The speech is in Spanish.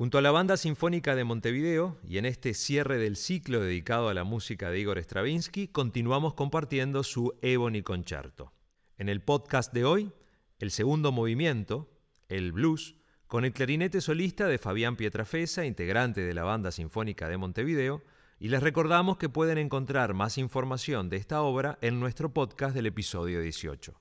Junto a la Banda Sinfónica de Montevideo y en este cierre del ciclo dedicado a la música de Igor Stravinsky, continuamos compartiendo su Ebony Concerto. En el podcast de hoy, el segundo movimiento, el blues, con el clarinete solista de Fabián Pietrafesa, integrante de la Banda Sinfónica de Montevideo, y les recordamos que pueden encontrar más información de esta obra en nuestro podcast del episodio 18.